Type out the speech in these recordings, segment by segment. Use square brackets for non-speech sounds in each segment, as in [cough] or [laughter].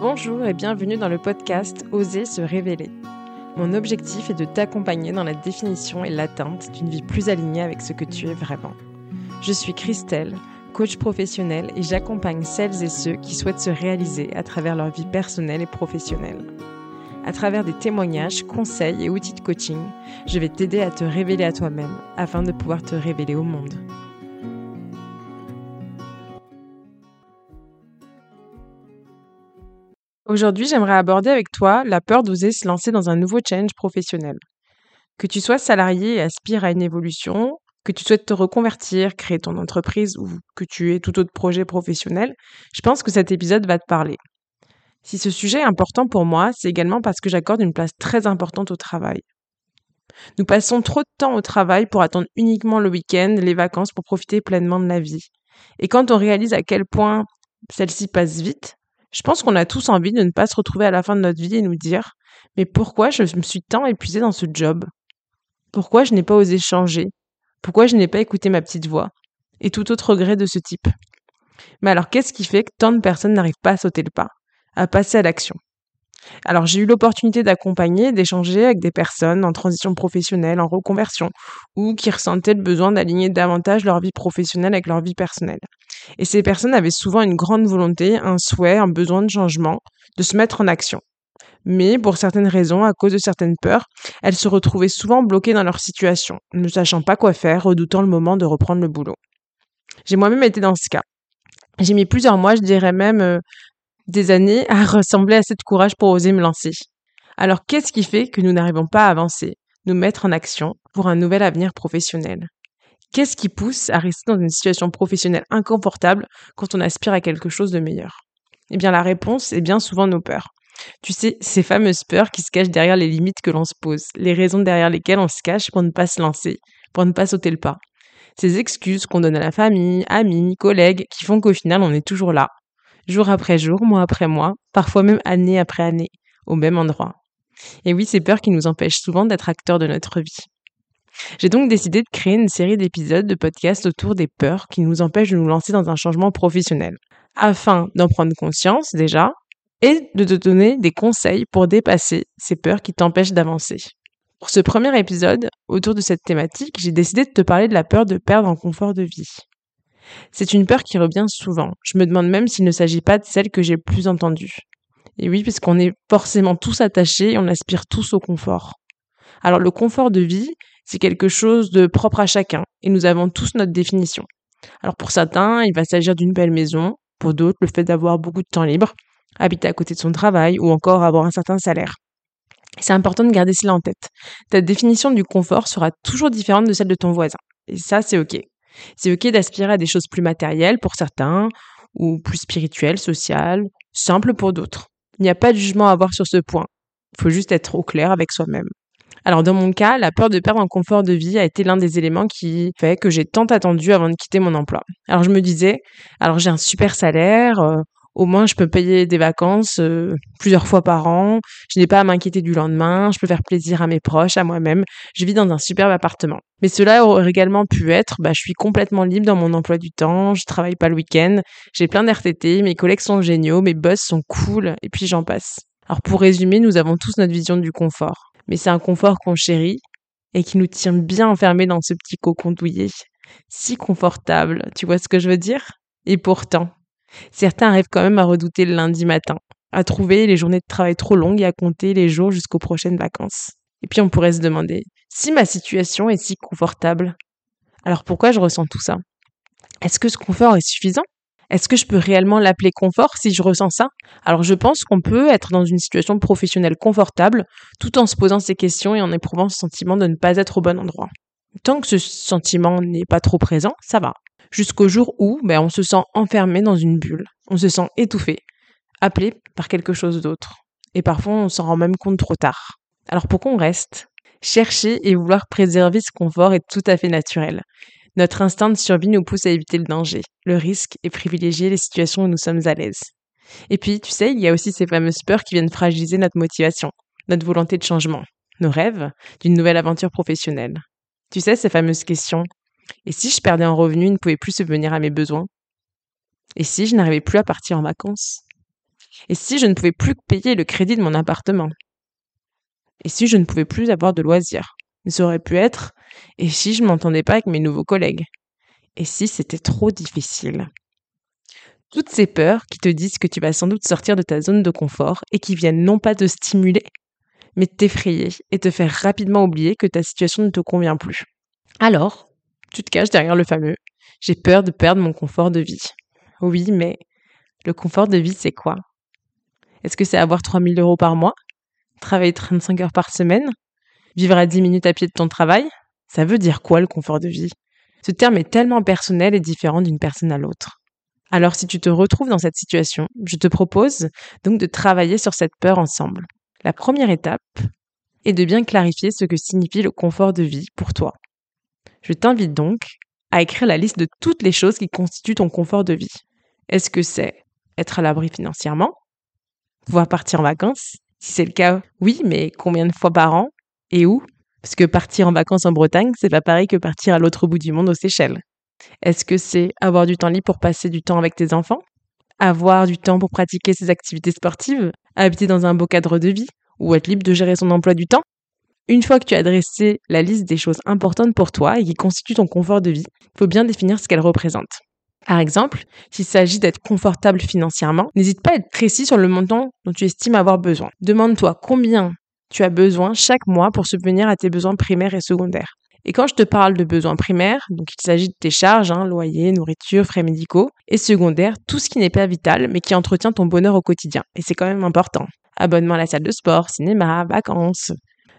Bonjour et bienvenue dans le podcast Oser se révéler. Mon objectif est de t'accompagner dans la définition et l'atteinte d'une vie plus alignée avec ce que tu es vraiment. Je suis Christelle, coach professionnelle et j'accompagne celles et ceux qui souhaitent se réaliser à travers leur vie personnelle et professionnelle. À travers des témoignages, conseils et outils de coaching, je vais t'aider à te révéler à toi-même afin de pouvoir te révéler au monde. Aujourd'hui, j'aimerais aborder avec toi la peur d'oser se lancer dans un nouveau challenge professionnel. Que tu sois salarié et aspires à une évolution, que tu souhaites te reconvertir, créer ton entreprise ou que tu aies tout autre projet professionnel, je pense que cet épisode va te parler. Si ce sujet est important pour moi, c'est également parce que j'accorde une place très importante au travail. Nous passons trop de temps au travail pour attendre uniquement le week-end, les vacances pour profiter pleinement de la vie. Et quand on réalise à quel point celle-ci passe vite, je pense qu'on a tous envie de ne pas se retrouver à la fin de notre vie et nous dire Mais pourquoi je me suis tant épuisée dans ce job? Pourquoi je n'ai pas osé changer? Pourquoi je n'ai pas écouté ma petite voix? Et tout autre regret de ce type. Mais alors qu'est-ce qui fait que tant de personnes n'arrivent pas à sauter le pas à passer à l'action? Alors j'ai eu l'opportunité d'accompagner, d'échanger avec des personnes en transition professionnelle, en reconversion, ou qui ressentaient le besoin d'aligner davantage leur vie professionnelle avec leur vie personnelle. Et ces personnes avaient souvent une grande volonté, un souhait, un besoin de changement, de se mettre en action. Mais pour certaines raisons, à cause de certaines peurs, elles se retrouvaient souvent bloquées dans leur situation, ne sachant pas quoi faire, redoutant le moment de reprendre le boulot. J'ai moi-même été dans ce cas. J'ai mis plusieurs mois, je dirais même euh, des années à [laughs] ressembler à cette courage pour oser me lancer. Alors qu'est-ce qui fait que nous n'arrivons pas à avancer, nous mettre en action pour un nouvel avenir professionnel? Qu'est-ce qui pousse à rester dans une situation professionnelle inconfortable quand on aspire à quelque chose de meilleur? Eh bien la réponse est bien souvent nos peurs. Tu sais, ces fameuses peurs qui se cachent derrière les limites que l'on se pose, les raisons derrière lesquelles on se cache pour ne pas se lancer, pour ne pas sauter le pas. Ces excuses qu'on donne à la famille, amis, collègues, qui font qu'au final on est toujours là, jour après jour, mois après mois, parfois même année après année, au même endroit. Et oui, ces peurs qui nous empêchent souvent d'être acteurs de notre vie. J'ai donc décidé de créer une série d'épisodes de podcasts autour des peurs qui nous empêchent de nous lancer dans un changement professionnel, afin d'en prendre conscience déjà et de te donner des conseils pour dépasser ces peurs qui t'empêchent d'avancer. Pour ce premier épisode, autour de cette thématique, j'ai décidé de te parler de la peur de perdre en confort de vie. C'est une peur qui revient souvent. Je me demande même s'il ne s'agit pas de celle que j'ai le plus entendue. Et oui, puisqu'on est forcément tous attachés et on aspire tous au confort. Alors le confort de vie, c'est quelque chose de propre à chacun et nous avons tous notre définition. Alors pour certains, il va s'agir d'une belle maison, pour d'autres, le fait d'avoir beaucoup de temps libre, habiter à côté de son travail ou encore avoir un certain salaire. C'est important de garder cela en tête. Ta définition du confort sera toujours différente de celle de ton voisin. Et ça, c'est OK. C'est ok d'aspirer à des choses plus matérielles pour certains, ou plus spirituelles, sociales, simples pour d'autres. Il n'y a pas de jugement à avoir sur ce point. Il faut juste être au clair avec soi-même. Alors dans mon cas, la peur de perdre en confort de vie a été l'un des éléments qui fait que j'ai tant attendu avant de quitter mon emploi. Alors je me disais, alors j'ai un super salaire, euh, au moins, je peux payer des vacances euh, plusieurs fois par an. Je n'ai pas à m'inquiéter du lendemain. Je peux faire plaisir à mes proches, à moi-même. Je vis dans un superbe appartement. Mais cela aurait également pu être, bah, je suis complètement libre dans mon emploi du temps. Je travaille pas le week-end. J'ai plein d'RTT. Mes collègues sont géniaux. Mes boss sont cool. Et puis j'en passe. Alors pour résumer, nous avons tous notre vision du confort. Mais c'est un confort qu'on chérit et qui nous tient bien enfermés dans ce petit cocon douillet. Si confortable. Tu vois ce que je veux dire? Et pourtant, Certains arrivent quand même à redouter le lundi matin, à trouver les journées de travail trop longues et à compter les jours jusqu'aux prochaines vacances. Et puis on pourrait se demander, si ma situation est si confortable, alors pourquoi je ressens tout ça? Est-ce que ce confort est suffisant? Est-ce que je peux réellement l'appeler confort si je ressens ça? Alors je pense qu'on peut être dans une situation professionnelle confortable tout en se posant ces questions et en éprouvant ce sentiment de ne pas être au bon endroit. Tant que ce sentiment n'est pas trop présent, ça va jusqu'au jour où ben, on se sent enfermé dans une bulle, on se sent étouffé, appelé par quelque chose d'autre. Et parfois, on s'en rend même compte trop tard. Alors pourquoi on reste Chercher et vouloir préserver ce confort est tout à fait naturel. Notre instinct de survie nous pousse à éviter le danger, le risque et privilégier les situations où nous sommes à l'aise. Et puis, tu sais, il y a aussi ces fameuses peurs qui viennent fragiliser notre motivation, notre volonté de changement, nos rêves d'une nouvelle aventure professionnelle. Tu sais, ces fameuses questions Et si je perdais en revenu et ne pouvais plus subvenir à mes besoins? Et si je n'arrivais plus à partir en vacances? Et si je ne pouvais plus payer le crédit de mon appartement? Et si je ne pouvais plus avoir de loisirs? Ça aurait pu être Et si je m'entendais pas avec mes nouveaux collègues? Et si c'était trop difficile? Toutes ces peurs qui te disent que tu vas sans doute sortir de ta zone de confort et qui viennent non pas te stimuler, mais t'effrayer et te faire rapidement oublier que ta situation ne te convient plus. Alors, tu te caches derrière le fameux j'ai peur de perdre mon confort de vie. Oui, mais le confort de vie, c'est quoi? Est-ce que c'est avoir 3000 euros par mois? Travailler 35 heures par semaine? Vivre à 10 minutes à pied de ton travail Ça veut dire quoi le confort de vie? Ce terme est tellement personnel et différent d'une personne à l'autre. Alors si tu te retrouves dans cette situation, je te propose donc de travailler sur cette peur ensemble. La première étape est de bien clarifier ce que signifie le confort de vie pour toi. Je t'invite donc à écrire la liste de toutes les choses qui constituent ton confort de vie. Est-ce que c'est être à l'abri financièrement Pouvoir partir en vacances? Si c'est le cas, oui, mais combien de fois par an? Et où? Parce que partir en vacances en Bretagne, c'est pas pareil que partir à l'autre bout du monde aux Seychelles. Est-ce que c'est avoir du temps libre pour passer du temps avec tes enfants? Avoir du temps pour pratiquer ses activités sportives? Habiter dans un beau cadre de vie? Ou être libre de gérer son emploi du temps? Une fois que tu as dressé la liste des choses importantes pour toi et qui constituent ton confort de vie, il faut bien définir ce qu'elles représentent. Par exemple, s'il s'agit d'être confortable financièrement, n'hésite pas à être précis sur le montant dont tu estimes avoir besoin. Demande-toi combien tu as besoin chaque mois pour subvenir à tes besoins primaires et secondaires. Et quand je te parle de besoins primaires, donc il s'agit de tes charges, hein, loyer, nourriture, frais médicaux, et secondaires, tout ce qui n'est pas vital, mais qui entretient ton bonheur au quotidien. Et c'est quand même important. Abonnement à la salle de sport, cinéma, vacances.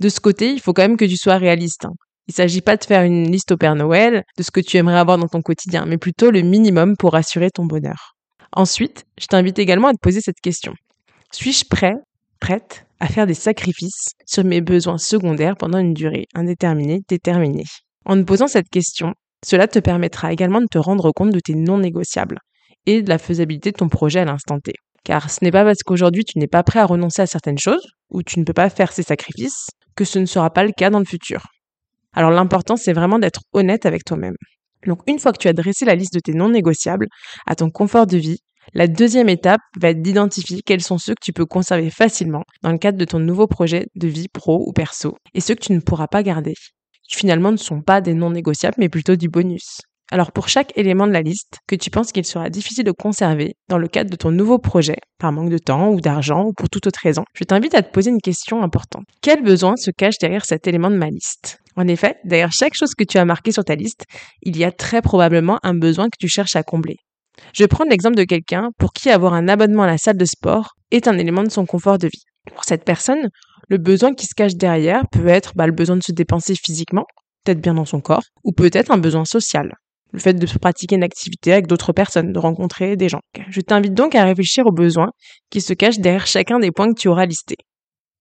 De ce côté, il faut quand même que tu sois réaliste. Hein. Il ne s'agit pas de faire une liste au Père Noël de ce que tu aimerais avoir dans ton quotidien, mais plutôt le minimum pour assurer ton bonheur. Ensuite, je t'invite également à te poser cette question. Suis-je prêt, prête à faire des sacrifices sur mes besoins secondaires pendant une durée indéterminée, déterminée. En te posant cette question, cela te permettra également de te rendre compte de tes non négociables et de la faisabilité de ton projet à l'instant T. Car ce n'est pas parce qu'aujourd'hui tu n'es pas prêt à renoncer à certaines choses, ou tu ne peux pas faire ces sacrifices, que ce ne sera pas le cas dans le futur. Alors l'important c'est vraiment d'être honnête avec toi-même. Donc une fois que tu as dressé la liste de tes non négociables à ton confort de vie, la deuxième étape va être d'identifier quels sont ceux que tu peux conserver facilement dans le cadre de ton nouveau projet de vie pro ou perso et ceux que tu ne pourras pas garder, qui finalement ne sont pas des non négociables mais plutôt du bonus. Alors pour chaque élément de la liste que tu penses qu'il sera difficile de conserver dans le cadre de ton nouveau projet, par manque de temps ou d'argent ou pour toute autre raison, je t'invite à te poser une question importante. Quel besoin se cache derrière cet élément de ma liste? En effet, derrière chaque chose que tu as marquée sur ta liste, il y a très probablement un besoin que tu cherches à combler. Je prends l'exemple de quelqu'un pour qui avoir un abonnement à la salle de sport est un élément de son confort de vie. Pour cette personne, le besoin qui se cache derrière peut être bah, le besoin de se dépenser physiquement, peut-être bien dans son corps, ou peut-être un besoin social. Le fait de pratiquer une activité avec d'autres personnes, de rencontrer des gens. Je t'invite donc à réfléchir aux besoins qui se cachent derrière chacun des points que tu auras listés.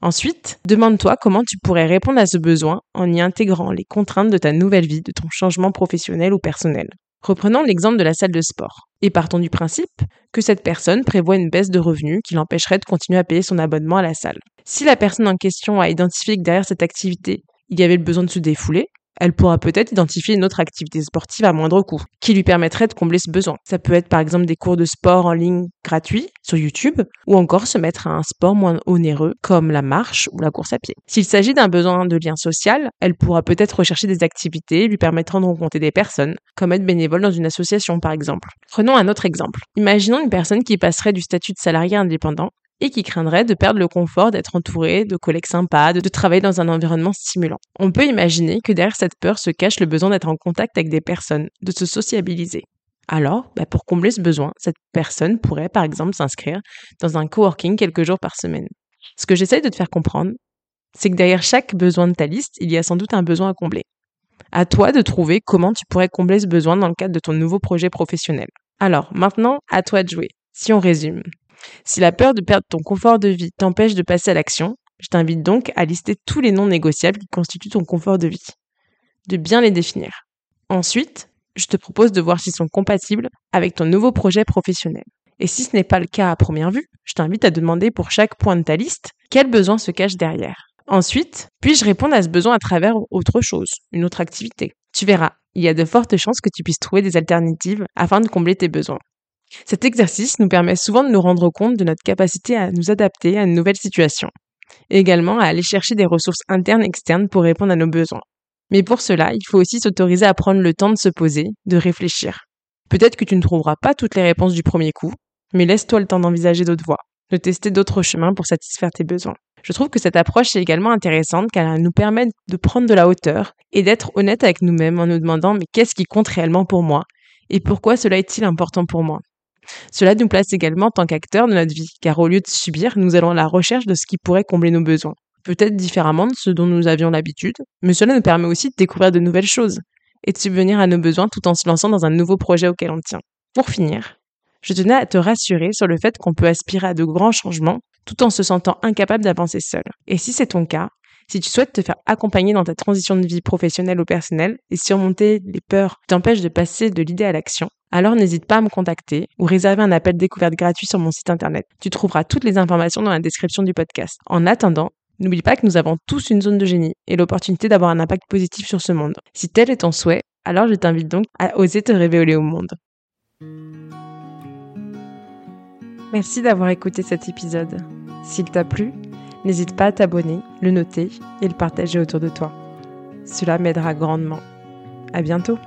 Ensuite, demande-toi comment tu pourrais répondre à ce besoin en y intégrant les contraintes de ta nouvelle vie, de ton changement professionnel ou personnel. Reprenons l'exemple de la salle de sport. Et partons du principe que cette personne prévoit une baisse de revenus qui l'empêcherait de continuer à payer son abonnement à la salle. Si la personne en question a identifié que derrière cette activité, il y avait le besoin de se défouler, elle pourra peut-être identifier une autre activité sportive à moindre coût, qui lui permettrait de combler ce besoin. Ça peut être par exemple des cours de sport en ligne gratuits sur YouTube, ou encore se mettre à un sport moins onéreux comme la marche ou la course à pied. S'il s'agit d'un besoin de lien social, elle pourra peut-être rechercher des activités lui permettant de rencontrer des personnes, comme être bénévole dans une association par exemple. Prenons un autre exemple. Imaginons une personne qui passerait du statut de salarié indépendant et qui craindrait de perdre le confort d'être entouré de collègues sympas, de, travailler dans un environnement stimulant. On peut imaginer que derrière cette peur se cache le besoin d'être en contact avec des personnes, de se sociabiliser. Alors, bah, pour combler ce besoin, cette personne pourrait par exemple s'inscrire dans un coworking quelques jours par semaine. Ce que j'essaye de te faire comprendre, c'est que derrière chaque besoin de ta liste, il y a sans doute un besoin à combler. À toi de trouver comment tu pourrais combler ce besoin dans le cadre de ton nouveau projet professionnel. Alors, maintenant, à toi de jouer. Si on résume, si la peur de perdre ton confort de vie t'empêche de passer à l'action, je t'invite donc à lister tous les non négociables qui constituent ton confort de vie, de bien les définir. Ensuite, je te propose de voir s'ils sont compatibles avec ton nouveau projet professionnel. Et si ce n'est pas le cas à première vue, je t'invite à demander pour chaque point de ta liste quel besoin se cache derrière. Ensuite, puis-je répondre à ce besoin à travers autre chose, une autre activité? Tu verras, il y a de fortes chances que tu puisses trouver des alternatives afin de combler tes besoins. Cet exercice nous permet souvent de nous rendre compte de notre capacité à nous adapter à une nouvelle situation, et également à aller chercher des ressources internes et externes pour répondre à nos besoins. Mais pour cela, il faut aussi s'autoriser à prendre le temps de se poser, de réfléchir. Peut-être que tu ne trouveras pas toutes les réponses du premier coup, mais laisse-toi le temps d'envisager d'autres voies, de tester d'autres chemins pour satisfaire tes besoins. Je trouve que cette approche est également intéressante car elle nous permet de prendre de la hauteur et d'être honnête avec nous-mêmes en nous demandant mais qu'est-ce qui compte réellement pour moi? Et pourquoi cela est-il important pour moi? Cela nous place également en tant qu'acteurs de notre vie, car au lieu de subir, nous allons à la recherche de ce qui pourrait combler nos besoins. Peut-être différemment de ce dont nous avions l'habitude, mais cela nous permet aussi de découvrir de nouvelles choses et de subvenir à nos besoins tout en se lançant dans un nouveau projet auquel on tient. Pour finir, je tenais à te rassurer sur le fait qu'on peut aspirer à de grands changements tout en se sentant incapable d'avancer seul. Et si c'est ton cas, si tu souhaites te faire accompagner dans ta transition de vie professionnelle ou personnelle et surmonter les peurs qui t'empêchent de passer de l'idée à l'action, alors n'hésite pas à me contacter ou réserver un appel découverte gratuit sur mon site internet. Tu trouveras toutes les informations dans la description du podcast. En attendant, n'oublie pas que nous avons tous une zone de génie et l'opportunité d'avoir un impact positif sur ce monde. Si tel est ton souhait, alors je t'invite donc à oser te révéler au monde. Merci d'avoir écouté cet épisode. S'il t'a plu, n'hésite pas à t'abonner, le noter et le partager autour de toi. Cela m'aidera grandement. À bientôt!